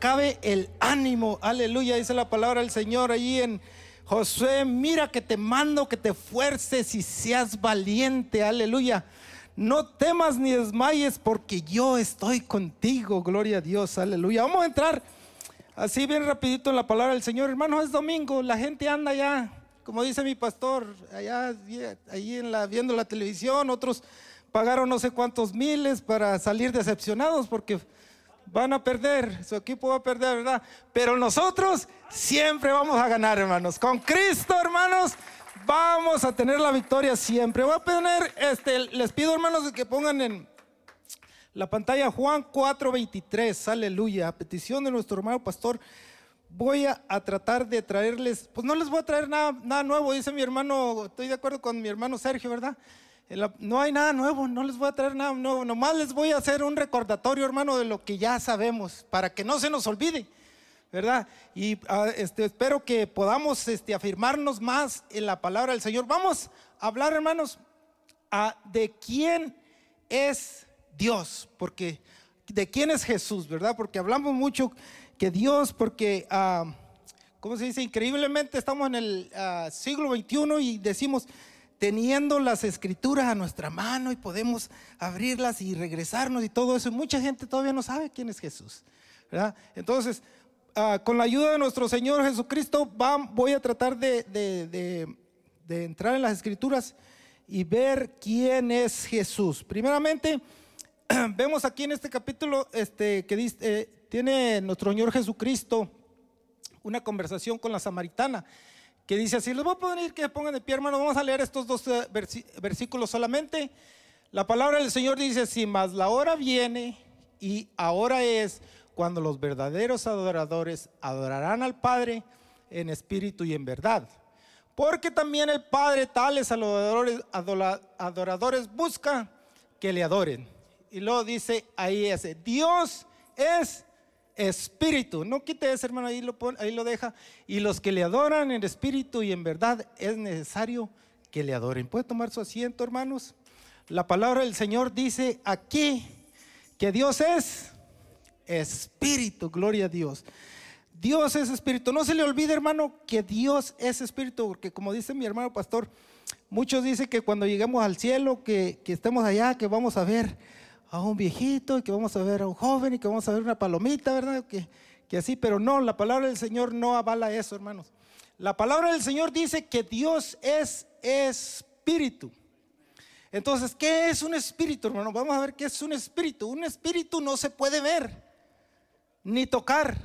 cabe el ánimo. Aleluya, dice la palabra del Señor allí en Josué, mira que te mando que te fuerces y seas valiente. Aleluya. No temas ni desmayes porque yo estoy contigo. Gloria a Dios. Aleluya. Vamos a entrar así bien rapidito en la palabra del Señor. Hermano, es domingo. La gente anda ya, como dice mi pastor, allá ahí en la, viendo la televisión. Otros pagaron no sé cuántos miles para salir decepcionados porque van a perder, su equipo va a perder, ¿verdad? Pero nosotros siempre vamos a ganar, hermanos. Con Cristo, hermanos, vamos a tener la victoria siempre. Voy a poner, este, les pido, hermanos, que pongan en la pantalla Juan 4:23, aleluya, a petición de nuestro hermano pastor. Voy a, tratar de traerles, pues no les voy a traer nada, nada nuevo, dice mi hermano, estoy de acuerdo con mi hermano Sergio, ¿verdad? No hay nada nuevo, no les voy a traer nada nuevo, nomás les voy a hacer un recordatorio, hermano, de lo que ya sabemos, para que no se nos olvide, ¿verdad? Y ah, este, espero que podamos este, afirmarnos más en la palabra del Señor. Vamos a hablar, hermanos, de quién es Dios, porque de quién es Jesús, ¿verdad? Porque hablamos mucho que Dios, porque, ah, ¿cómo se dice? Increíblemente estamos en el siglo XXI y decimos, teniendo las escrituras a nuestra mano y podemos abrirlas y regresarnos y todo eso. Mucha gente todavía no sabe quién es Jesús. Entonces, ah, con la ayuda de nuestro Señor Jesucristo, voy a tratar de, entrar en las escrituras y ver quién es Jesús. Primeramente, vemos aquí en este capítulo este, que dice, eh, tiene nuestro Señor Jesucristo una conversación con la samaritana que dice así, les voy a poner que pongan de pie, hermano, vamos a leer estos dos eh, versículos solamente. La palabra del Señor dice así, mas la hora viene y ahora es cuando los verdaderos adoradores adorarán al Padre en espíritu y en verdad. Porque también el Padre tales adoradores, adoradores busca que le adoren. Y luego dice ahí ese, Dios es espíritu. No quite ese hermano, ahí lo, ahí lo deja. Y los que le adoran en espíritu y en verdad es necesario que le adoren. ¿Puede tomar su asiento, hermanos? La palabra del Señor dice aquí que Dios es espíritu, gloria a Dios. Dios es espíritu. No se le olvide, hermano, que Dios es espíritu, porque como dice mi hermano pastor, muchos dicen que cuando lleguemos al cielo, que, que estemos allá, que vamos a ver a un viejito y que vamos a ver a un joven y que vamos a ver una palomita, ¿verdad? Que, que así, pero no, la palabra del Señor no avala eso, hermanos. La palabra del Señor dice que Dios es espíritu. Entonces, ¿qué es un espíritu, hermano? Vamos a ver qué es un espíritu. Un espíritu no se puede ver ni tocar.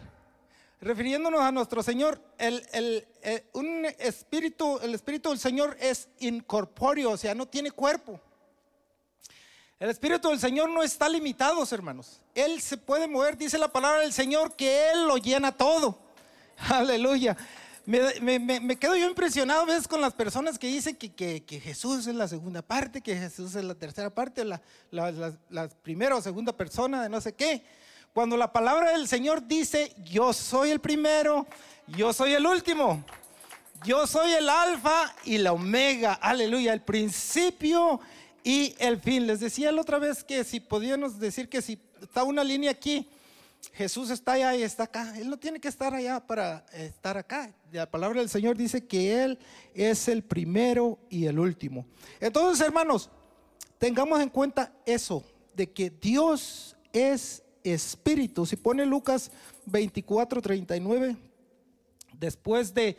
Refiriéndonos a nuestro Señor, el, el, eh, un espíritu, el espíritu del Señor es incorpóreo, o sea, no tiene cuerpo. El Espíritu del Señor no está limitado, hermanos. Él se puede mover, dice la palabra del Señor, que Él lo llena todo. Aleluya. Me, quedo yo impresionado a veces con las personas que dicen que, Jesús es la segunda parte, que Jesús es la tercera parte, la, la, primera o segunda persona de no sé qué. Cuando la palabra del Señor dice, yo soy el primero, yo soy el último, yo soy el alfa y la omega, aleluya, el principio y el fin. Les decía la otra vez que si podíamos decir que si está una línea aquí, Jesús está allá y está acá. Él no tiene que estar allá para estar acá. La palabra del Señor dice que Él es el primero y el último. Entonces, hermanos, tengamos en cuenta eso, de que Dios es espíritu. Si pone Lucas 24, 39, después de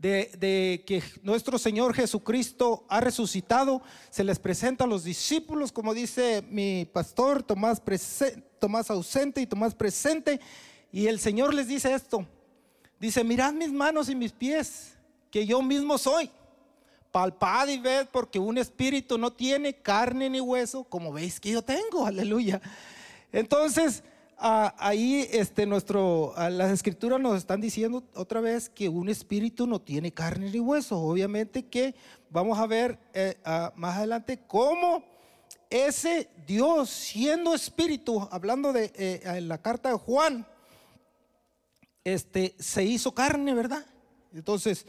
de, que nuestro Señor Jesucristo ha resucitado, se les presenta a los discípulos, como dice mi pastor, Tomás, Tomás ausente y Tomás presente, y el Señor les dice esto, dice, mirad mis manos y mis pies, que yo mismo soy. Palpad y ved porque un espíritu no tiene carne ni hueso, como veis que yo tengo, aleluya. Entonces, ahí este, nuestro, las escrituras nos están diciendo otra vez que un espíritu no tiene carne ni hueso. Obviamente que vamos a ver eh, más adelante cómo ese Dios siendo espíritu, hablando de eh, en la carta de Juan, este, se hizo carne, ¿verdad? Entonces,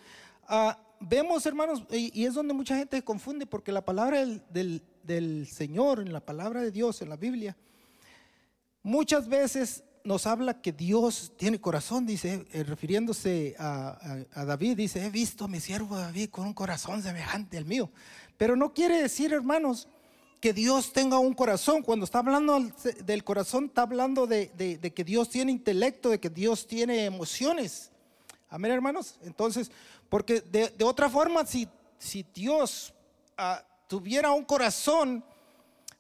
ah, vemos hermanos, y, es donde mucha gente se confunde, porque la palabra del Señor, en la palabra de Dios, en la Biblia, Muchas veces nos habla que Dios tiene corazón, dice, eh, refiriéndose a, David, dice, he visto a mi siervo David con un corazón semejante al mío. Pero no quiere decir, hermanos, que Dios tenga un corazón. Cuando está hablando del corazón, está hablando de, que Dios tiene intelecto, de que Dios tiene emociones. Amén, hermanos. Entonces, porque de, otra forma, si, si Dios ah, tuviera un corazón,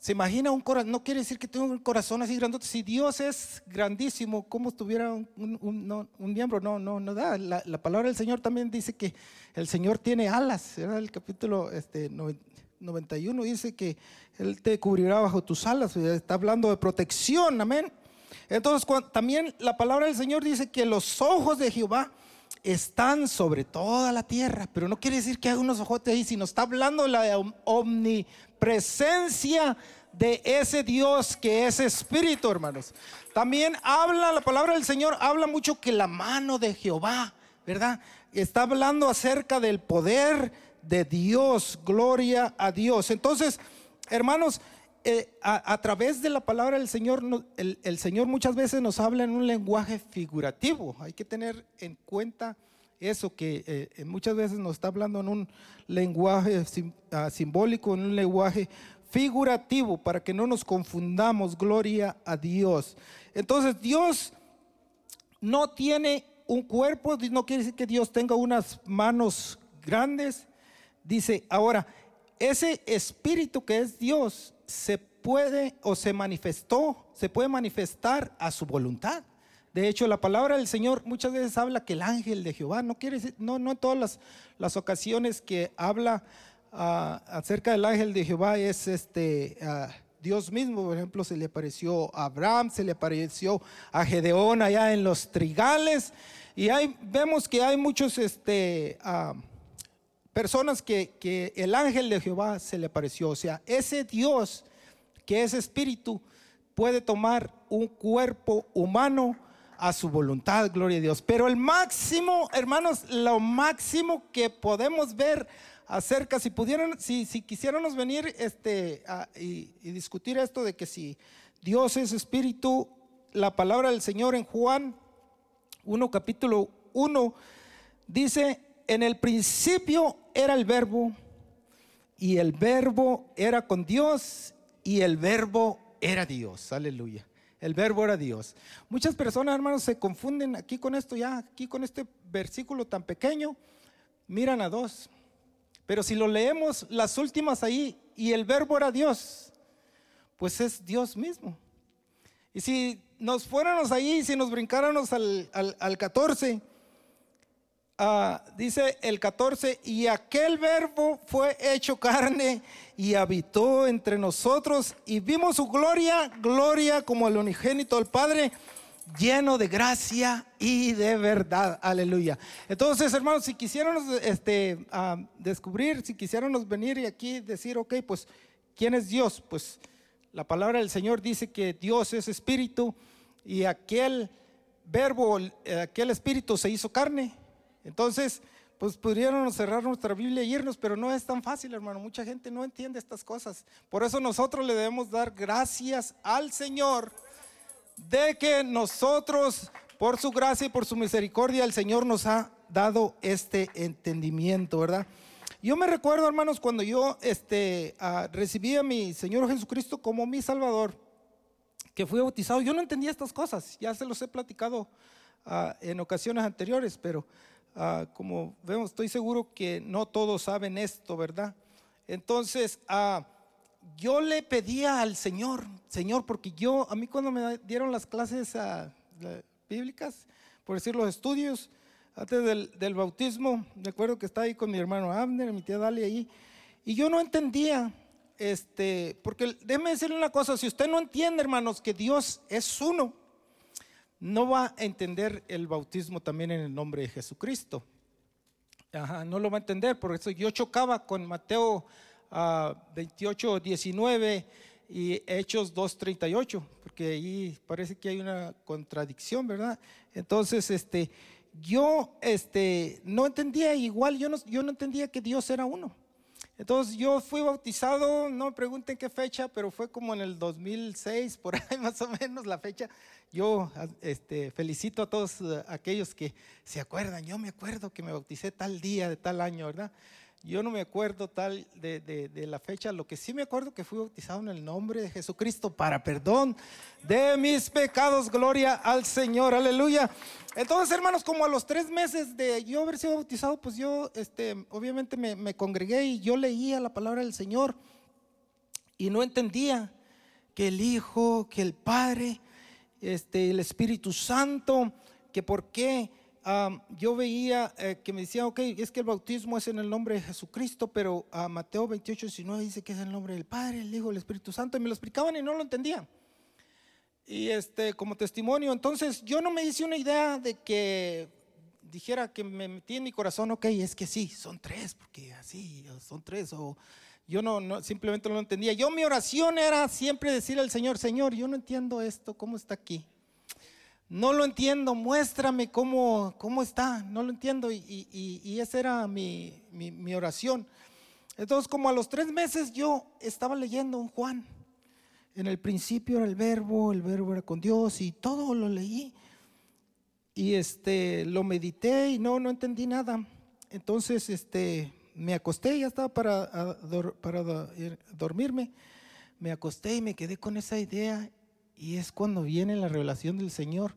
se imagina un corazón, no quiere decir que tenga un corazón así grandote. Si Dios es grandísimo, ¿cómo tuviera un, miembro? No, no, no da. La, la, palabra del Señor también dice que el Señor tiene alas. Era el capítulo este, 91 dice que Él te cubrirá bajo tus alas. Está hablando de protección, amén. Entonces, también la palabra del Señor dice que los ojos de Jehová están sobre toda la tierra, pero no quiere decir que hay unos ojotes ahí, sino está hablando de la omnipresencia de ese Dios que es espíritu, hermanos. También habla, la palabra del Señor habla mucho que la mano de Jehová, ¿verdad? Está hablando acerca del poder de Dios, gloria a Dios. Entonces, hermanos, eh, a, través de la palabra del Señor, el, Señor muchas veces nos habla en un lenguaje figurativo. Hay que tener en cuenta eso, que eh, muchas veces nos está hablando en un lenguaje ah, simbólico, en un lenguaje figurativo, para que no nos confundamos, gloria a Dios. Entonces, Dios no tiene un cuerpo, no quiere decir que Dios tenga unas manos grandes. Dice, ahora, ese espíritu que es Dios se puede o se manifestó, se puede manifestar a su voluntad. De hecho, la palabra del Señor muchas veces habla que el ángel de Jehová, no quiere decir, no, no en todas las, ocasiones que habla ah, acerca del ángel de Jehová es este ah, Dios mismo. Por ejemplo, se le apareció a Abraham, se le apareció a Gedeón allá en los trigales. Y ahí vemos que hay muchos este, ah, personas que, que el ángel de Jehová se le apareció. O sea, ese Dios que es espíritu puede tomar un cuerpo humano a su voluntad, gloria a Dios. Pero el máximo, hermanos, lo máximo que podemos ver acerca, si pudieran, si, si quisiéramos venir este, y, y, discutir esto de que si Dios es espíritu, la palabra del Señor en Juan 1, capítulo 1, dice, en el principio era el verbo y el verbo era con Dios y el verbo era Dios. Aleluya. El verbo era Dios. Muchas personas, hermanos, se confunden aquí con esto ya, aquí con este versículo tan pequeño. Miran a dos. Pero si lo leemos las últimas ahí y el verbo era Dios, pues es Dios mismo. Y si nos fuéramos ahí, si nos brincáramos al, al, al 14, Ah, dice el 14, y aquel verbo fue hecho carne y habitó entre nosotros y vimos su gloria, gloria como el unigénito del Padre, lleno de gracia y de verdad. Aleluya. Entonces, hermanos, si quisiéramos este, ah, descubrir, si quisiéramos venir y aquí decir, ok, pues, ¿quién es Dios? Pues la palabra del Señor dice que Dios es espíritu y aquel verbo, eh, aquel espíritu se hizo carne entonces, pues pudiéramos cerrar nuestra Biblia y irnos, pero no es tan fácil, hermano. Mucha gente no entiende estas cosas. Por eso nosotros le debemos dar gracias al Señor de que nosotros, por su gracia y por su misericordia, el Señor nos ha dado este entendimiento, ¿verdad? Yo me recuerdo, hermanos, cuando yo este, ah, recibí a mi Señor Jesucristo como mi Salvador, que fui bautizado, yo no entendía estas cosas, ya se los he platicado ah, en ocasiones anteriores, pero Ah, como vemos, estoy seguro que no todos saben esto, ¿verdad? Entonces, ah, yo le pedía al Señor, Señor, porque yo, a mí cuando me dieron las clases ah, bíblicas, por decir los estudios, antes del, bautismo, me acuerdo que estaba ahí con mi hermano Abner, mi tía Dalia ahí, y yo no entendía, este, porque déjeme decirle una cosa, si usted no entiende, hermanos, que Dios es uno, no va a entender el bautismo también en el nombre de Jesucristo. no lo va a entender, por eso yo chocaba con Mateo 28, ah, 19 y Hechos 2, 38, porque ahí parece que hay una contradicción, ¿verdad? Entonces, este, yo este, no entendía igual, yo no, yo no entendía que Dios era uno. Entonces yo fui bautizado, no me pregunten qué fecha, pero fue como en el 2006, por ahí más o menos la fecha. Yo este, felicito a todos eh, aquellos que se acuerdan, yo me acuerdo que me bauticé tal día de tal año, ¿verdad? Yo no me acuerdo tal de, la fecha, lo que sí me acuerdo que fui bautizado en el nombre de Jesucristo para perdón de mis pecados, gloria al Señor, aleluya. Entonces, hermanos, como a los tres meses de yo haber sido bautizado, pues yo, este, obviamente me, me congregué y yo leía la palabra del Señor y no entendía que el Hijo, que el Padre, este, el Espíritu Santo, que por qué yo veía eh, que me decía, ok, es que el bautismo es en el nombre de Jesucristo, pero a Mateo 28, 19 dice que es el nombre del Padre, el Hijo, el Espíritu Santo, y me lo explicaban y no lo entendía. Y este, como testimonio, entonces yo no me hice una idea de que dijera que me metí en mi corazón, ok, es que sí, son tres, porque así, son tres, o yo no, simplemente no lo entendía. Yo mi oración era siempre decirle al Señor, Señor, yo no entiendo esto, ¿cómo está aquí? No lo entiendo, muéstrame cómo, cómo está, no lo entiendo. Y, esa era mi, oración. Entonces, como a los tres meses yo estaba leyendo un Juan. En el principio era el verbo, el verbo era con Dios y todo lo leí. Y este, lo medité y no, no entendí nada. Entonces, este, me acosté, ya estaba para, para dormirme. Me acosté y me quedé con esa idea y es cuando viene la revelación del Señor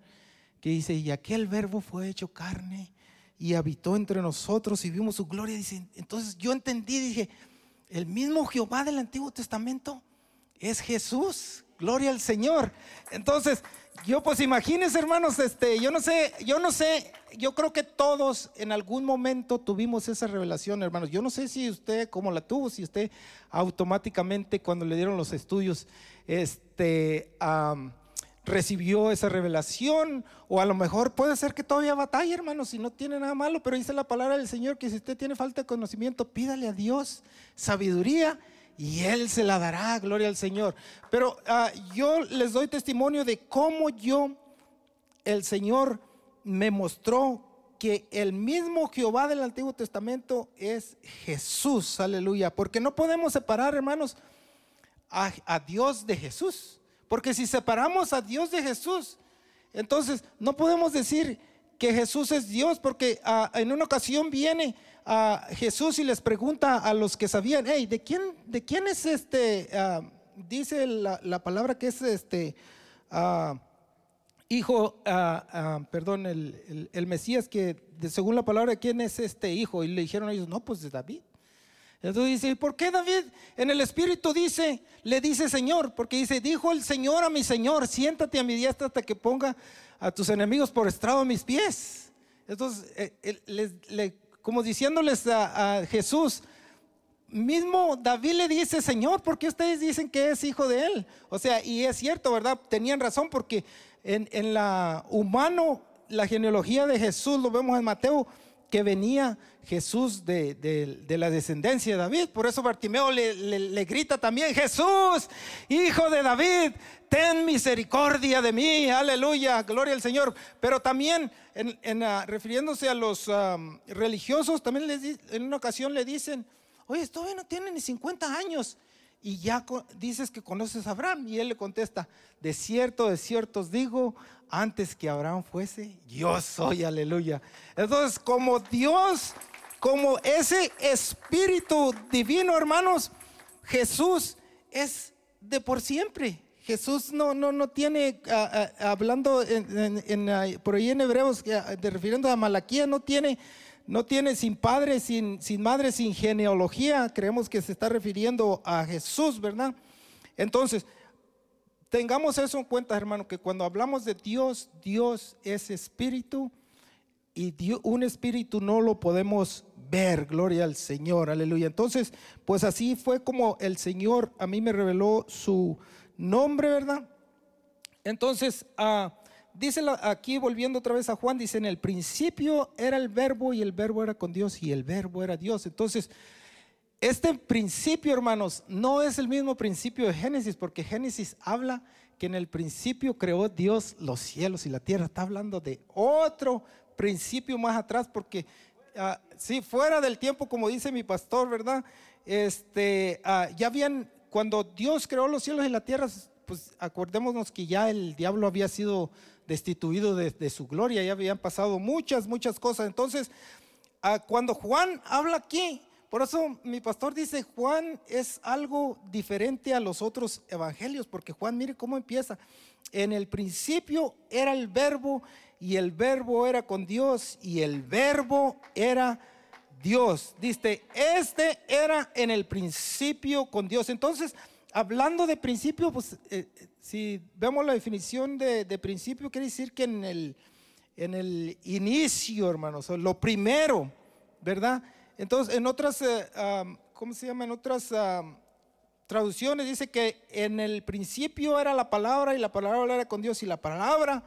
que dice, y aquel verbo fue hecho carne y habitó entre nosotros y vimos su gloria. Dice, entonces yo entendí, dije, el mismo Jehová del Antiguo Testamento es Jesús. Gloria al Señor. Entonces, yo pues imagínense, hermanos, este, yo no sé, yo no sé, yo creo que todos en algún momento tuvimos esa revelación, hermanos. Yo no sé si usted cómo la tuvo, si usted automáticamente cuando le dieron los estudios, este, recibió esa revelación, o a lo mejor puede ser que todavía batalla, hermanos, si no tiene nada malo, pero dice la palabra del Señor que si usted tiene falta de conocimiento, pídale a Dios sabiduría y Él se la dará, gloria al Señor. Pero ah, yo les doy testimonio de cómo yo, el Señor me mostró que el mismo Jehová del Antiguo Testamento es Jesús, aleluya, porque no podemos separar, hermanos, a, Dios de Jesús, porque si separamos a Dios de Jesús, entonces no podemos decir que Jesús es Dios, porque ah, en una ocasión viene a Jesús y les pregunta a los que sabían, hey, ¿de quién, de quién es este? Ah, dice la, palabra que es este ah, hijo, ah, perdón, el, Mesías, que según la palabra, ¿quién es este hijo? Y le dijeron ellos, no, pues de David. Entonces dice, ¿por qué David en el Espíritu dice, le dice Señor? Porque dice, dijo el Señor a mi Señor, siéntate a mi diestra hasta que ponga a tus enemigos por estrado a mis pies. Entonces, eh, le como diciéndoles a, Jesús, mismo David le dice, Señor, ¿por qué ustedes dicen que es hijo de él? O sea, y es cierto, ¿verdad? Tenían razón porque en, la humano, la genealogía de Jesús, lo vemos en Mateo, que venía Jesús de, la descendencia de David. Por eso Bartimeo le, grita también, Jesús, hijo de David, ten misericordia de mí, aleluya, gloria al Señor. Pero también en, ah, refiriéndose a los religiosos, también les, en una ocasión le dicen, oye, todavía no tiene ni 50 años y ya dices que conoces a Abraham. Y él le contesta, de cierto, de cierto os digo, antes que Abraham fuese, yo soy, aleluya. Entonces, como Dios, como ese espíritu divino, hermanos, Jesús es de por siempre. Jesús no, no, no tiene, ah, ah, hablando en, por ahí en Hebreos, ah, de refiriendo a Malaquía, no tiene no tiene sin padre, sin, sin madre, sin genealogía. Creemos que se está refiriendo a Jesús, ¿verdad? Entonces, tengamos eso en cuenta, hermano, que cuando hablamos de Dios, Dios es espíritu y un espíritu no lo podemos ver, gloria al Señor, aleluya. Entonces, pues así fue como el Señor a mí me reveló su nombre, ¿verdad? Entonces, ah, dice aquí volviendo otra vez a Juan, dice, en el principio era el verbo y el verbo era con Dios y el verbo era Dios. Entonces, este principio, hermanos, no es el mismo principio de Génesis, porque Génesis habla que en el principio creó Dios los cielos y la tierra. Está hablando de otro principio más atrás, porque ah, si fuera del tiempo, como dice mi pastor, ¿verdad? este, ah, ya habían, cuando Dios creó los cielos y la tierra, pues acordémonos que ya el diablo había sido destituido de, su gloria, ya habían pasado muchas, muchas cosas. Entonces, ah, cuando Juan habla aquí, por eso mi pastor dice, Juan es algo diferente a los otros evangelios, porque Juan, mire cómo empieza. En el principio era el verbo y el verbo era con Dios y el verbo era Dios. Dice, este era en el principio con Dios. Entonces, hablando de principio, pues eh, si vemos la definición de, principio, quiere decir que en el, en el inicio, hermanos, lo primero, ¿verdad? Entonces, en otras, eh, ¿cómo se llama? En otras traducciones dice que en el principio era la palabra y la palabra era con Dios y la palabra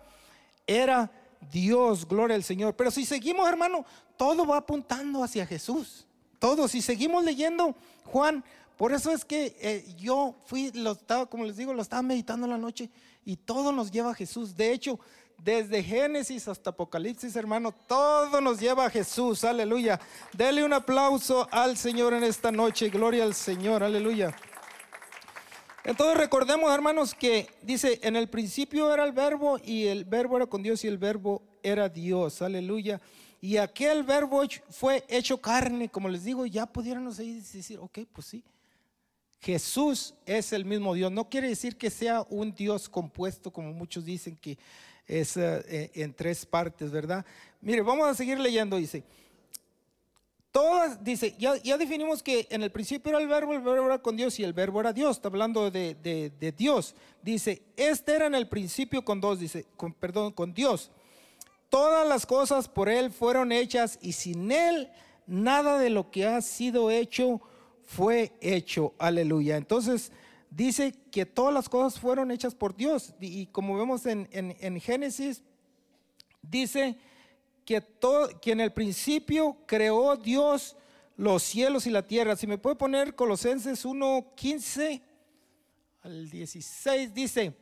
era Dios, gloria al Señor. Pero si seguimos, hermano, todo va apuntando hacia Jesús. Todo, si seguimos leyendo Juan, por eso es que eh, yo fui, lo estaba, como les digo, lo estaba meditando en la noche y todo nos lleva a Jesús. De hecho, desde Génesis hasta Apocalipsis, hermano, todo nos lleva a Jesús. Aleluya. Dele un aplauso al Señor en esta noche. Gloria al Señor. Aleluya. Entonces recordemos, hermanos, que dice, en el principio era el verbo y el verbo era con Dios y el verbo era Dios. Aleluya. Y aquel verbo fue hecho carne, como les digo, ya pudiéramos decir, ok, pues sí. Jesús es el mismo Dios. No quiere decir que sea un Dios compuesto, como muchos dicen que es eh, en tres partes, ¿verdad? Mire, vamos a seguir leyendo, dice. Todas, dice, ya, ya, definimos que en el principio era el verbo, el verbo era con Dios y el verbo era Dios, está hablando de, de, Dios. Dice, este era en el principio con Dios, dice, perdón, con Dios. Todas las cosas por Él fueron hechas y sin Él nada de lo que ha sido hecho fue hecho. Aleluya. Entonces dice que todas las cosas fueron hechas por Dios. Y, como vemos en, en, en Génesis, dice que, todo, que en el principio creó Dios los cielos y la tierra. Si me puede poner Colosenses 1, 15 al 16, dice,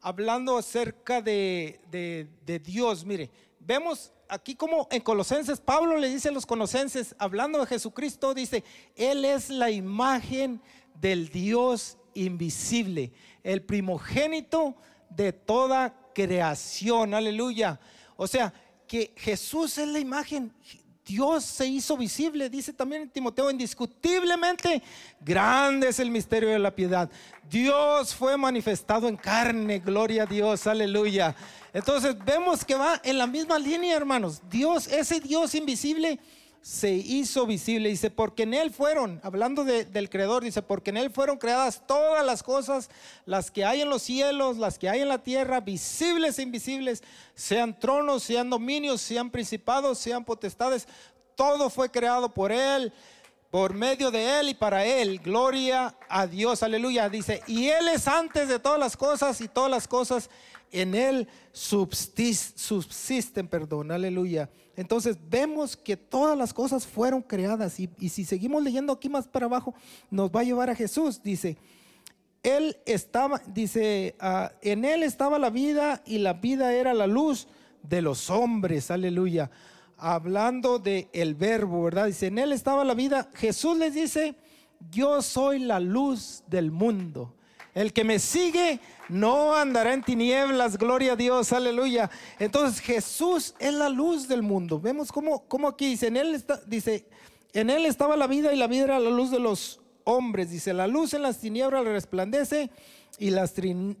hablando acerca de, de, Dios, mire, vemos aquí como en Colosenses, Pablo le dice a los colosenses, hablando de Jesucristo, dice, Él es la imagen del Dios invisible, el primogénito de toda creación, aleluya. O sea, que Jesús es la imagen. Dios se hizo visible, dice también Timoteo, indiscutiblemente grande es el misterio de la piedad. Dios fue manifestado en carne, gloria a Dios, aleluya. Entonces vemos que va en la misma línea, hermanos. Dios, ese Dios invisible, se hizo visible. Dice, porque en Él fueron, hablando del Creador, dice, porque en Él fueron creadas todas las cosas, las que hay en los cielos, las que hay en la tierra, visibles e invisibles, sean tronos, sean dominios, sean principados, sean potestades. Todo fue creado por Él, por medio de Él y para Él. Gloria a Dios, aleluya. Dice, y Él es antes de todas las cosas y todas las cosas en Él subsisten, perdón, aleluya. Entonces vemos que todas las cosas fueron creadas y, si seguimos leyendo aquí más para abajo, nos va a llevar a Jesús. Dice, Él estaba, dice, ah, en Él estaba la vida y la vida era la luz de los hombres, aleluya. Hablando de el verbo, ¿verdad? Dice, en Él estaba la vida. Jesús les dice, yo soy la luz del mundo. El que me sigue no andará en tinieblas, gloria a Dios, aleluya. Entonces Jesús es la luz del mundo. Vemos cómo, cómo aquí dice, en él dice, en él estaba la vida y la vida era la luz de los hombres. Dice, la luz en las tinieblas resplandece y las,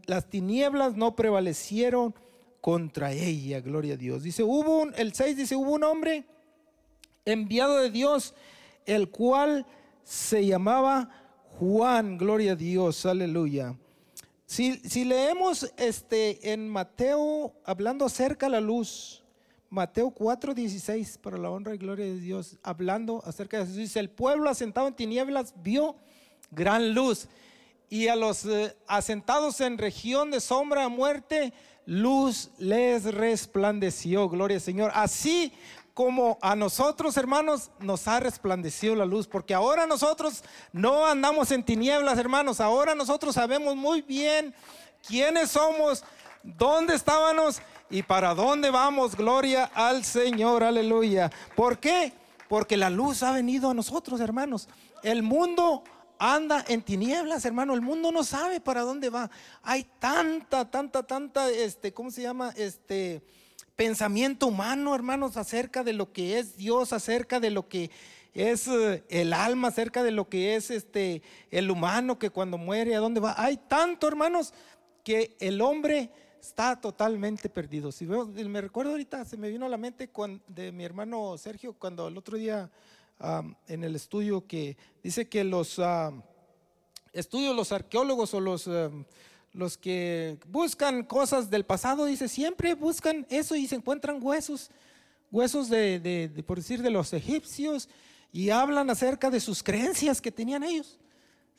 las tinieblas no prevalecieron contra ella, gloria a Dios. Dice, hubo un, el 6 dice, hubo un hombre enviado de Dios, el cual se llamaba Juan, gloria a Dios, aleluya. Si, si, leemos este, en Mateo, hablando acerca de la luz, Mateo 4:16, para la honra y gloria de Dios, hablando acerca de Jesús, dice, el pueblo asentado en tinieblas vio gran luz, y a los eh, asentados en región de sombra de muerte, luz les resplandeció, gloria al Señor. Así como a nosotros, hermanos, nos ha resplandecido la luz, porque ahora nosotros no andamos en tinieblas, hermanos, ahora nosotros sabemos muy bien quiénes somos, dónde estábamos y para dónde vamos. Gloria al Señor, aleluya. ¿Por qué? Porque la luz ha venido a nosotros, hermanos. el mundo anda en tinieblas, hermano. El mundo no sabe para dónde va. Hay tanta, tanta, tanta, este, ¿cómo se llama? Este pensamiento humano, hermanos, acerca de lo que es Dios, acerca de lo que es eh, el alma, acerca de lo que es este el humano que cuando muere a dónde va. Hay tanto, hermanos, que el hombre está totalmente perdido. Si veo, me recuerdo ahorita, se me vino a la mente de mi hermano Sergio cuando el otro día en el estudio que dice que los estudios, los arqueólogos o los, los que buscan cosas del pasado, dice, siempre buscan eso y se encuentran huesos, huesos de, por decir, de los egipcios y hablan acerca de sus creencias que tenían ellos.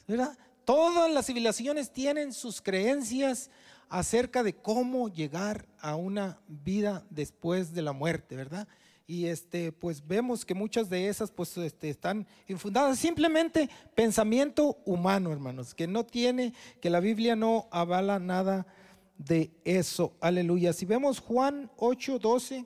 ¿verdad? Todas las civilizaciones tienen sus creencias acerca de cómo llegar a una vida después de la muerte, ¿verdad? Y este, pues vemos que muchas de esas pues este, están infundadas simplemente pensamiento humano, hermanos, que no tiene, que la Biblia no avala nada de eso. Aleluya. Si vemos Juan 8, 12,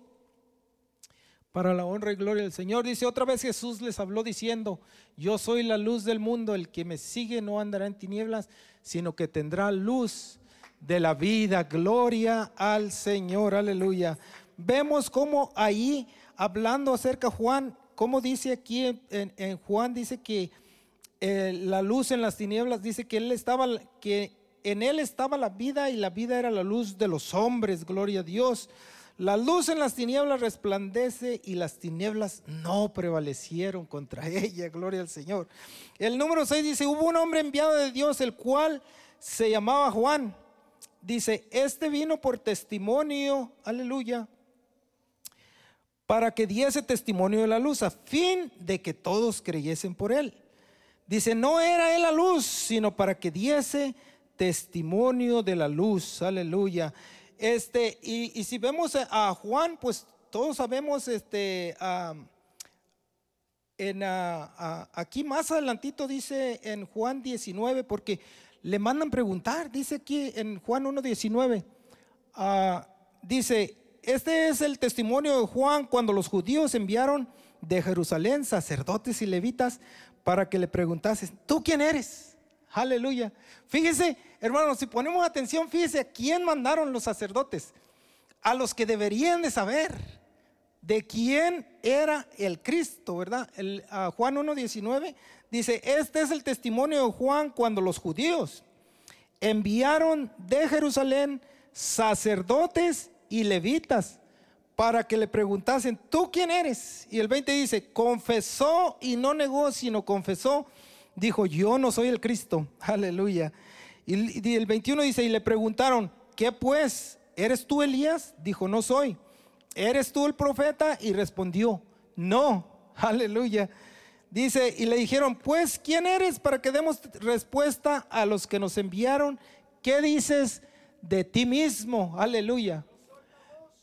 para la honra y gloria del Señor, dice otra vez Jesús les habló diciendo, yo soy la luz del mundo, el que me sigue no andará en tinieblas, sino que tendrá luz de la vida. Gloria al Señor, aleluya. Vemos cómo ahí hablando acerca Juan, como dice aquí en, Juan, dice que eh, la luz en las tinieblas, dice que él estaba, que en él estaba la vida y la vida era la luz de los hombres, gloria a Dios. La luz en las tinieblas resplandece y las tinieblas no prevalecieron contra ella, gloria al Señor. El número 6 dice, hubo un hombre enviado de Dios, el cual se llamaba Juan. Dice, este vino por testimonio, aleluya, para que diese testimonio de la luz, a fin de que todos creyesen por él. Dice, no era él la luz, sino para que diese testimonio de la luz. Aleluya. Este, y, si vemos a Juan, pues todos sabemos, este, en, aquí más adelantito dice en Juan 19, porque le mandan preguntar, dice aquí en Juan 1.19, uh, dice, este es el testimonio de Juan cuando los judíos enviaron de Jerusalén sacerdotes y levitas para que le preguntasen, ¿tú quién eres? Aleluya. Fíjese, hermanos, si ponemos atención, fíjese a quién mandaron los sacerdotes. A los que deberían de saber de quién era el Cristo, ¿verdad? El, Juan 1.19 dice, este es el testimonio de Juan cuando los judíos enviaron de Jerusalén sacerdotes y levitas para que le preguntasen, ¿tú quién eres? Y el 20 dice, confesó y no negó, sino confesó, dijo, yo no soy el Cristo, aleluya. Y, el 21 dice, y le preguntaron, ¿qué pues? ¿Eres tú Elías? Dijo, no soy. ¿Eres tú el profeta? Y respondió, no, aleluya. Dice, y le dijeron, pues, ¿quién eres para que demos respuesta a los que nos enviaron? ¿Qué dices de ti mismo? Aleluya.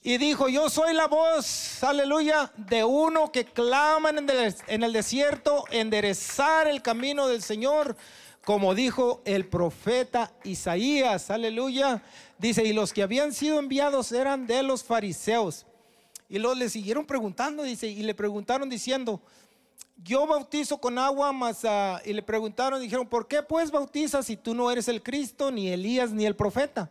Y dijo, yo soy la voz, aleluya, de uno que clama en el, desierto, enderezar el camino del Señor, como dijo el profeta Isaías, aleluya. Dice, y los que habían sido enviados eran de los fariseos. Y los le siguieron preguntando, dice, y le preguntaron diciendo, yo bautizo con agua, mas, ah", y le preguntaron, dijeron, ¿por qué pues bautizas si tú no eres el Cristo, ni Elías, ni el profeta?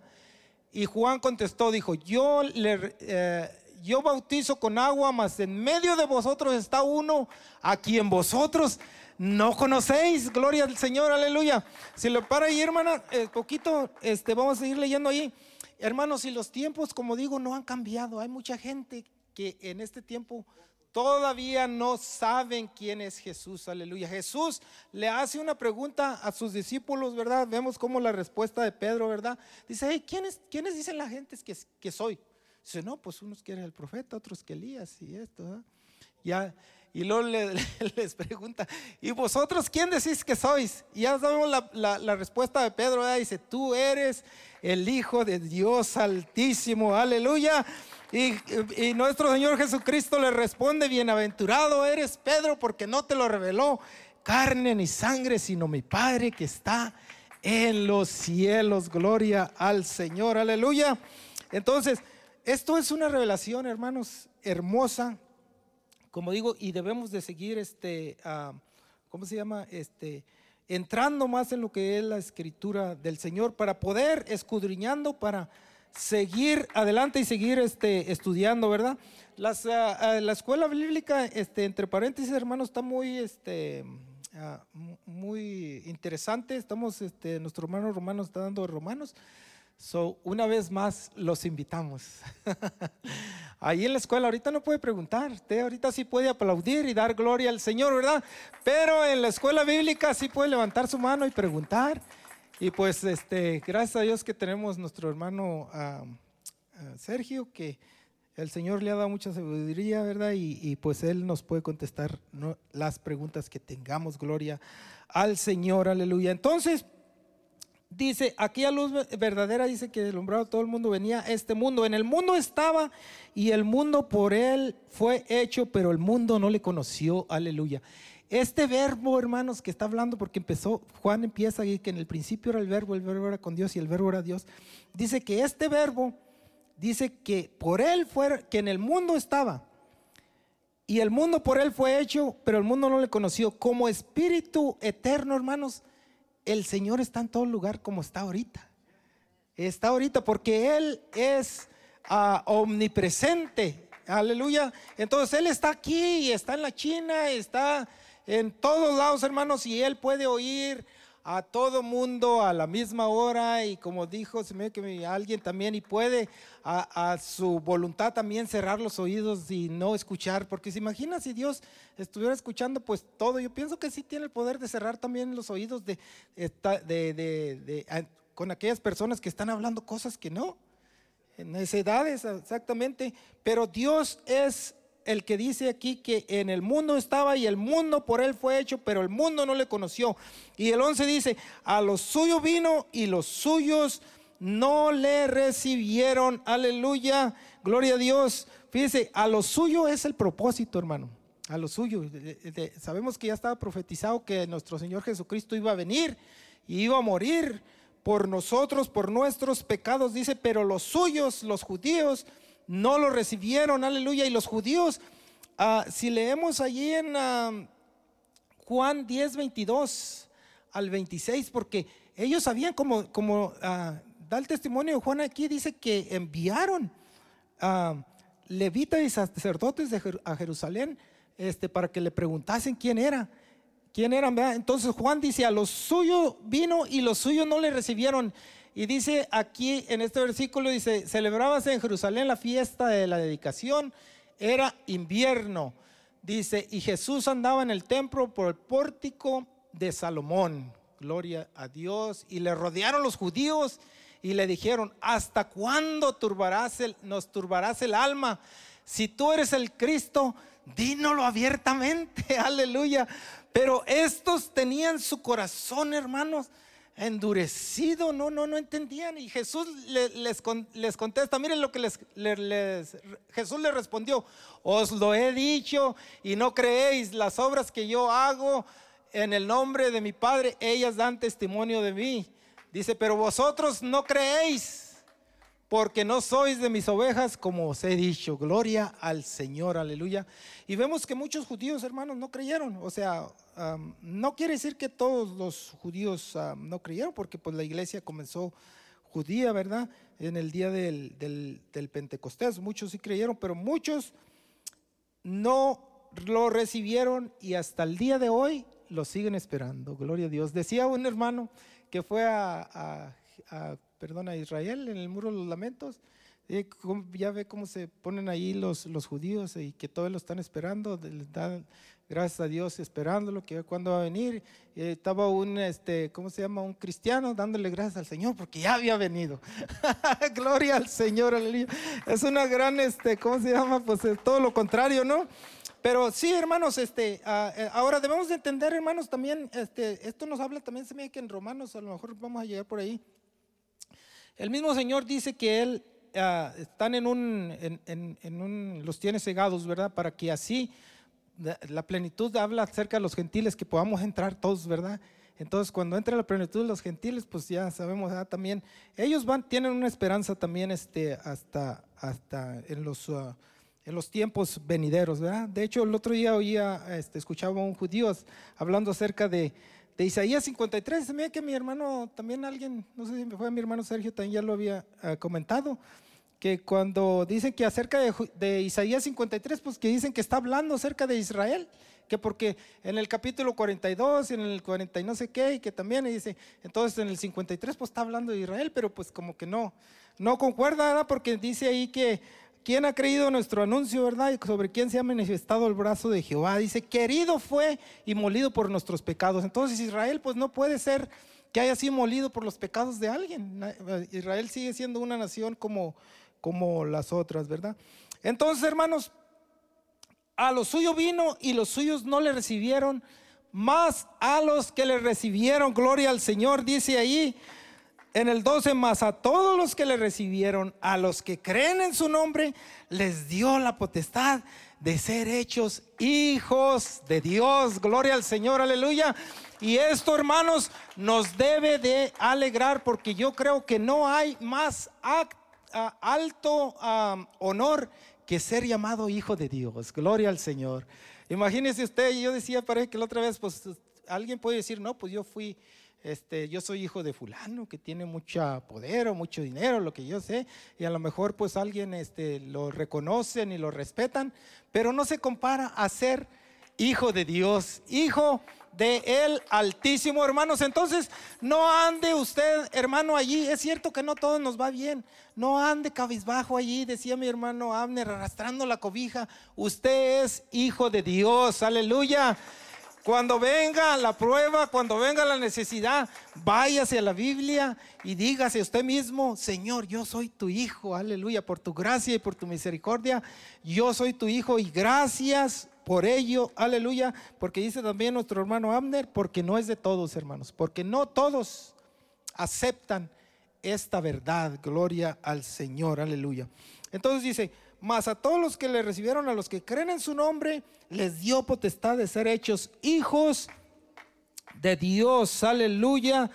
Y Juan contestó, dijo, yo, le, eh, yo bautizo con agua, mas en medio de vosotros está uno a quien vosotros no conocéis. Gloria al Señor, aleluya. Si lo para ahí, hermana, eh, poquito, este, vamos a seguir leyendo ahí. Hermanos, si los tiempos, como digo, no han cambiado, hay mucha gente que en este tiempo todavía no saben quién es Jesús, aleluya. Jesús le hace una pregunta a sus discípulos, ¿verdad? Vemos como la respuesta de Pedro, ¿verdad? Dice, hey, ¿quiénes, ¿quiénes dicen la gente que, que soy? Dice, no, pues unos quieren el profeta, otros que Elías y esto, ¿verdad? Ya, y luego les pregunta, ¿y vosotros quién decís que sois? Y ya sabemos la, respuesta de Pedro. Dice, tú eres el Hijo de Dios Altísimo, aleluya. Y, nuestro Señor Jesucristo le responde, bienaventurado eres Pedro porque no te lo reveló carne ni sangre, sino mi Padre que está en los cielos. Gloria al Señor, aleluya. Entonces, esto es una revelación, hermanos, hermosa, como digo, y debemos de seguir este, ah, ¿cómo se llama? Este, entrando más en lo que es la escritura del Señor para poder escudriñando, para seguir adelante y seguir este, estudiando, ¿verdad? Las, ah, la escuela bíblica, este, entre paréntesis, hermanos, está muy, este, muy interesante. Estamos, este, nuestro hermano romano está dando romanos. So, una vez más los invitamos. Ahí en la escuela ahorita no puede preguntar, usted ahorita sí puede aplaudir y dar gloria al Señor, ¿verdad? Pero en la escuela bíblica sí puede levantar su mano y preguntar. Y pues este, gracias a Dios que tenemos nuestro hermano Sergio, que el Señor le ha dado mucha sabiduría, ¿verdad? Y, pues Él nos puede contestar las preguntas que tengamos. Gloria al Señor, aleluya. Entonces, dice, aquí a luz verdadera dice que alumbrado todo el mundo venía este mundo. En el mundo estaba y el mundo por él fue hecho, pero el mundo no le conoció. Aleluya. Este verbo, hermanos, que está hablando, porque empezó, Juan empieza ahí que en el principio era el verbo, el verbo era con Dios y el verbo era Dios. Dice que este verbo, dice que por él fue, que en el mundo estaba. Y el mundo por él fue hecho, pero el mundo no le conoció. Como espíritu eterno, hermanos, el Señor está en todo lugar como está ahorita. Está ahorita porque Él es ah, omnipresente. Aleluya. Entonces Él está aquí, está en la China, está en todos lados, hermanos, y Él puede oír a todo mundo a la misma hora y como dijo, se me que alguien también y puede a, su voluntad también cerrar los oídos y no escuchar, porque se imagina si Dios estuviera escuchando pues todo, yo pienso que sí tiene el poder de cerrar también los oídos de, de, con aquellas personas que están hablando cosas que no, en edades exactamente, pero Dios es el que dice aquí que en el mundo estaba y el mundo por él fue hecho, pero el mundo no le conoció. Y el 11 dice, a los suyos vino y los suyos no le recibieron. Aleluya, gloria a Dios. Fíjese, a lo suyo es el propósito, hermano. A lo suyo. Sabemos que ya estaba profetizado que nuestro Señor Jesucristo iba a venir y iba a morir por nosotros, por nuestros pecados, dice, pero los suyos, los judíos, no lo recibieron, aleluya. Y los judíos, ah, si leemos allí en ah, Juan 10, 22 al 26, porque ellos sabían como, como ah, da el testimonio de Juan aquí, dice que enviaron a levitas y sacerdotes de, a Jerusalén este, para que le preguntasen quién era. ¿Quién eran? Entonces Juan dice, a los suyos vino y los suyos no le recibieron. Y dice aquí en este versículo, dice, celebrábase en Jerusalén la fiesta de la dedicación, era invierno. Dice, y Jesús andaba en el templo por el pórtico de Salomón. Gloria a Dios. Y le rodearon los judíos y le dijeron, ¿hasta cuándo turbarás el, nos turbarás el alma? Si tú eres el Cristo, dínoslo abiertamente, aleluya. Pero estos tenían su corazón, hermanos, endurecido, no, no, no entendían. Y Jesús les, les, contesta, miren lo que les, les, Jesús les respondió, os lo he dicho y no creéis las obras que yo hago en el nombre de mi Padre, ellas dan testimonio de mí. Dice, pero vosotros no creéis porque no sois de mis ovejas, como os he dicho. Gloria al Señor, aleluya. Y vemos que muchos judíos, hermanos, no creyeron. O sea, no quiere decir que todos los judíos no creyeron, porque pues la iglesia comenzó judía, ¿verdad? En el día del, del Pentecostés. Muchos sí creyeron, pero muchos no lo recibieron y hasta el día de hoy lo siguen esperando. Gloria a Dios. Decía un hermano que fue a, a perdón, a Israel en el muro de los lamentos. ya ve cómo se ponen ahí los, los judíos y que todos lo están esperando, dan gracias a Dios esperándolo, que cuando va a venir. estaba un, este, ¿cómo se llama? Un cristiano dándole gracias al Señor porque ya había venido. Gloria al Señor, aleluya. Es una gran, este, ¿cómo se llama? Pues todo lo contrario, ¿no? Pero sí, hermanos, este, ah, eh, ahora debemos de entender, hermanos, también, este, esto nos habla también, se me que en Romanos, a lo mejor vamos a llegar por ahí. El mismo Señor dice que Él ah, están en un, los tiene cegados, ¿verdad? Para que así la plenitud habla acerca de los gentiles, que podamos entrar todos, ¿verdad? Entonces, cuando entre la plenitud de los gentiles, pues ya sabemos también, ellos van, tienen una esperanza también este, hasta, hasta en, los, ah, en los tiempos venideros, ¿verdad? De hecho, el otro día oía, este, escuchaba a un judío hablando acerca de, de Isaías 53. Se me que mi hermano, también alguien, no sé si fue mi hermano Sergio, también ya lo había ah, comentado, que cuando dicen que acerca de, de, Isaías 53, pues que dicen que está hablando acerca de Israel, que porque en el capítulo 42 y en el 40 y no sé qué, y que también dice, entonces en el 53 pues está hablando de Israel, pero pues como que no, no concuerda, ¿verdad? porque dice ahí que ¿Quién ha creído nuestro anuncio, verdad? Sobre quién se ha manifestado el brazo de Jehová. Dice, querido fue y molido por nuestros pecados. Entonces Israel pues no puede ser que haya sido molido por los pecados de alguien. Israel sigue siendo una nación como, como las otras, ¿verdad? Entonces, hermanos, a lo suyo vino y los suyos no le recibieron, más a los que le recibieron, gloria al Señor, dice ahí en el 12, más a todos los que le recibieron, a los que creen en su nombre, les dio la potestad de ser hechos hijos de Dios. Gloria al Señor, aleluya. Y esto, hermanos, nos debe de alegrar porque yo creo que no hay más alto honor que ser llamado hijo de Dios. Gloria al Señor. Imagínese usted, yo decía, parece que la otra vez, pues alguien puede decir, no, pues yo fui este, yo soy hijo de fulano que tiene mucho poder o mucho dinero, lo que yo sé, y a lo mejor pues alguien este, lo reconocen y lo respetan, pero no se compara a ser hijo de Dios, hijo de el Altísimo, hermanos. Entonces, no ande usted, hermano, allí. Es cierto que no todo nos va bien. No ande cabizbajo allí, decía mi hermano Abner, arrastrando la cobija. Usted es hijo de Dios, aleluya. Cuando venga la prueba, cuando venga la necesidad, váyase a la Biblia y dígase usted mismo, Señor, yo soy tu hijo, aleluya, por tu gracia y por tu misericordia, yo soy tu hijo y gracias por ello, aleluya, porque dice también nuestro hermano Abner, porque no es de todos, hermanos, porque no todos aceptan esta verdad, gloria al Señor, aleluya. Entonces dice, mas a todos los que le recibieron, a los que creen en su nombre, les dio potestad de ser hechos hijos de Dios. Aleluya.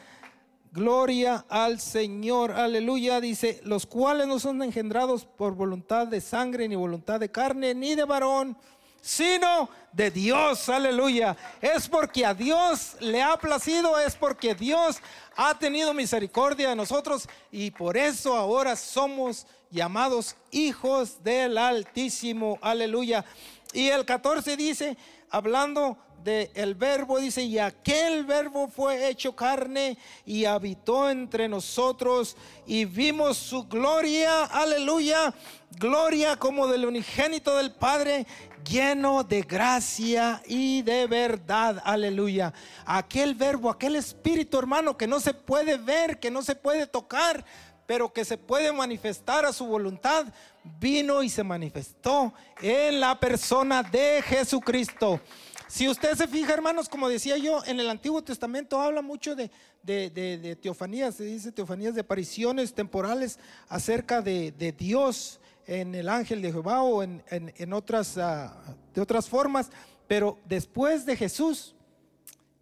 Gloria al Señor. Aleluya. Dice, los cuales no son engendrados por voluntad de sangre, ni voluntad de carne, ni de varón, sino de Dios. Aleluya. Es porque a Dios le ha placido, es porque Dios ha tenido misericordia de nosotros y por eso ahora somos llamados hijos del Altísimo. Aleluya. Y el 14 dice, hablando del el verbo, dice, y aquel verbo fue hecho carne y habitó entre nosotros y vimos su gloria, aleluya, gloria como del unigénito del Padre, lleno de gracia y de verdad, aleluya. Aquel verbo, aquel espíritu hermano que no se puede ver, que no se puede tocar, pero que se puede manifestar a su voluntad, vino y se manifestó en la persona de Jesucristo. Si usted se fija, hermanos, como decía yo, en el Antiguo Testamento habla mucho de, teofanías, se dice teofanías de apariciones temporales acerca de, Dios en el ángel de Jehová o en, otras, ah, de otras formas, pero después de Jesús,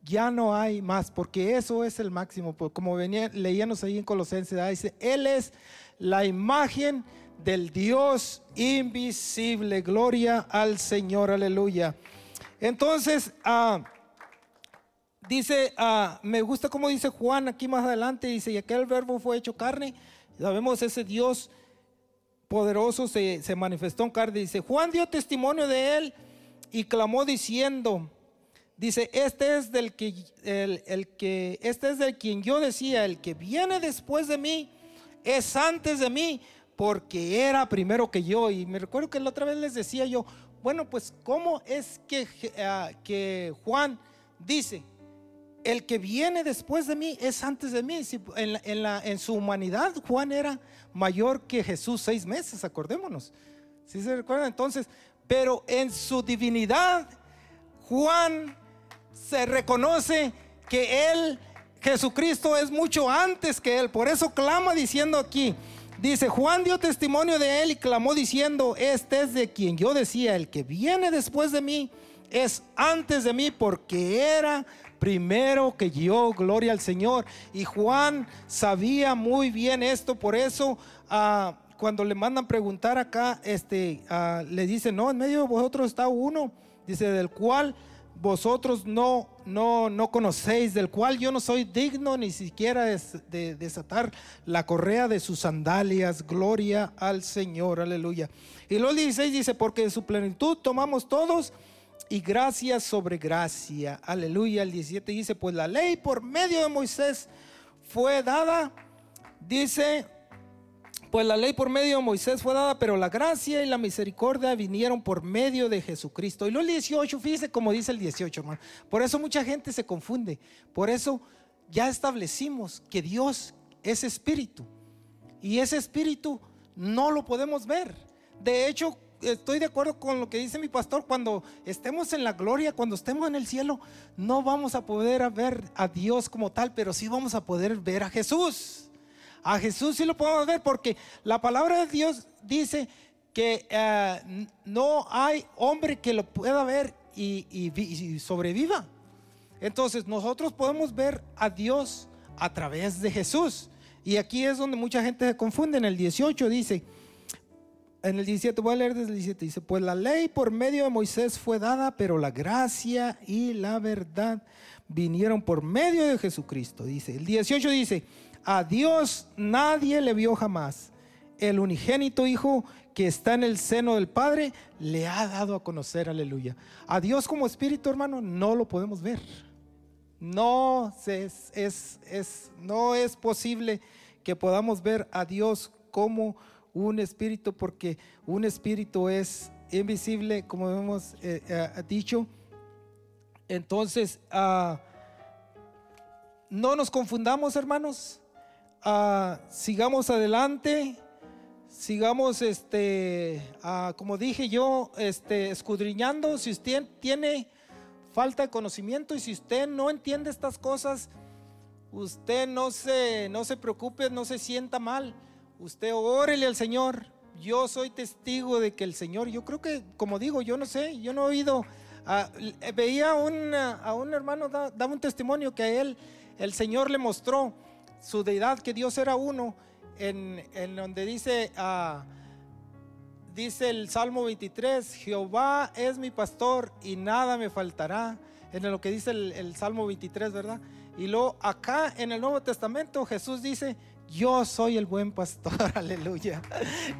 ya no hay más, porque eso es el máximo. Como venía, leíamos ahí en Colosenses, dice, Él es la imagen del Dios invisible. Gloria al Señor, aleluya. Entonces, ah, dice, ah, me gusta como dice Juan aquí más adelante, dice, y aquel verbo fue hecho carne. Sabemos ese Dios poderoso se, se manifestó en carne. Dice, Juan dio testimonio de él y clamó diciendo, Dice, este es del que, el, que, este es del quien yo decía, el que viene después de mí es antes de mí, porque era primero que yo. Y me recuerdo que la otra vez les decía yo, bueno, pues ¿cómo es que, ah, que Juan dice, el que viene después de mí es antes de mí? en, su humanidad Juan era mayor que Jesús seis meses, acordémonos. Si se recuerdan? Entonces, pero en su divinidad, Juan se reconoce que Él, Jesucristo, es mucho antes que Él. Por eso clama diciendo aquí, dice, Juan dio testimonio de Él y clamó diciendo, este es de quien yo decía, el que viene después de mí es antes de mí porque era primero que yo, gloria al Señor. Y Juan sabía muy bien esto, por eso... Ah, cuando le mandan preguntar acá, este, ah, le dicen, no, en medio de vosotros está uno, dice, del cual vosotros no, no, no conocéis, del cual yo no soy digno ni siquiera de, de desatar la correa de sus sandalias. Gloria al Señor, aleluya. Y luego el 16 dice, porque de su plenitud tomamos todos y gracia sobre gracia. Aleluya. El 17 dice, pues la ley por medio de Moisés fue dada, dice, pues la ley por medio de Moisés fue dada, pero la gracia y la misericordia vinieron por medio de Jesucristo. Y lo el 18, fíjese como dice el 18, hermano. Por eso mucha gente se confunde. Por eso ya establecimos que Dios es espíritu. Y ese espíritu no lo podemos ver. De hecho, estoy de acuerdo con lo que dice mi pastor, cuando estemos en la gloria, cuando estemos en el cielo, no vamos a poder ver a Dios como tal, pero sí vamos a poder ver a Jesús. A Jesús sí lo podemos ver porque la palabra de Dios dice que eh, no hay hombre que lo pueda ver y, sobreviva. Entonces nosotros podemos ver a Dios a través de Jesús. Y aquí es donde mucha gente se confunde. En el 18 dice, en el 17, voy a leer desde el 17, dice, pues la ley por medio de Moisés fue dada, pero la gracia y la verdad vinieron por medio de Jesucristo. Dice, el 18 dice, a Dios nadie le vio jamás. El unigénito Hijo que está en el seno del Padre le ha dado a conocer, aleluya. A Dios como espíritu, hermano, no lo podemos ver. No es, es, es, no es posible que podamos ver a Dios como un espíritu, porque un espíritu es invisible, como hemos eh, eh, dicho. Entonces, ah, no nos confundamos, hermanos. Ah, sigamos adelante, sigamos, este, ah, como dije yo, este, escudriñando. Si usted tiene falta de conocimiento y si usted no entiende estas cosas, usted no se, no se preocupe, no se sienta mal. Usted órele al Señor. Yo soy testigo de que el Señor, yo creo que, como digo, yo no sé, yo no he oído. Ah, veía a un hermano, daba un testimonio que a él el Señor le mostró su deidad, que Dios era uno, en, donde dice, ah, dice el Salmo 23, Jehová es mi pastor y nada me faltará, en lo que dice el, el Salmo 23, ¿verdad? Y luego acá en el Nuevo Testamento Jesús dice, yo soy el buen pastor, aleluya.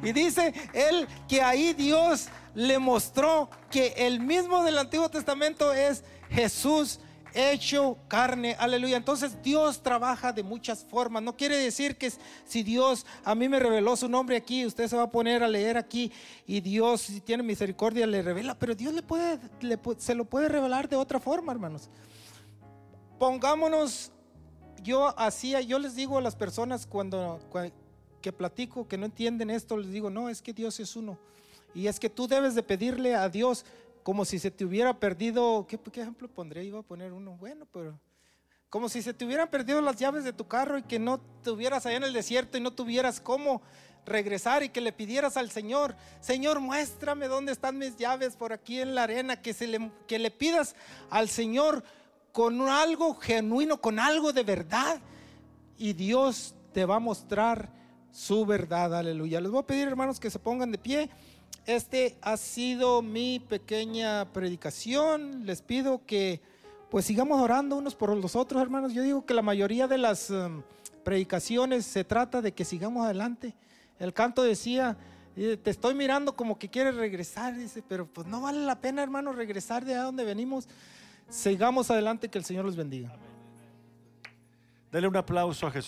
Y dice él que ahí Dios le mostró que el mismo del Antiguo Testamento es Jesús hecho carne, aleluya. Entonces Dios trabaja de muchas formas. No quiere decir que si Dios a mí me reveló su nombre aquí, usted se va a poner a leer aquí y Dios si tiene misericordia le revela, pero Dios le puede, se lo puede revelar de otra forma, hermanos. Pongámonos, yo hacía, yo les digo a las personas cuando, cuando que platico que no entienden esto, les digo, no, es que Dios es uno. Y es que tú debes de pedirle a Dios como si se te hubiera perdido, ¿qué, ejemplo pondré? Iba a poner uno, bueno, pero como si se te hubieran perdido las llaves de tu carro y que no estuvieras allá en el desierto y no tuvieras cómo regresar y que le pidieras al Señor, Señor, muéstrame dónde están mis llaves por aquí en la arena, que, se le, que le pidas al Señor con algo genuino, con algo de verdad y Dios te va a mostrar su verdad, aleluya. Les voy a pedir hermanos que se pongan de pie. Este ha sido mi pequeña predicación. Les pido que pues sigamos orando unos por los otros, hermanos. Yo digo que la mayoría de las um, predicaciones se trata de que sigamos adelante. El canto decía, eh, te estoy mirando como que quieres regresar, dice, pero pues no vale la pena, hermano, regresar de a donde venimos. Sigamos adelante, que el Señor los bendiga. Dele un aplauso a Jesús.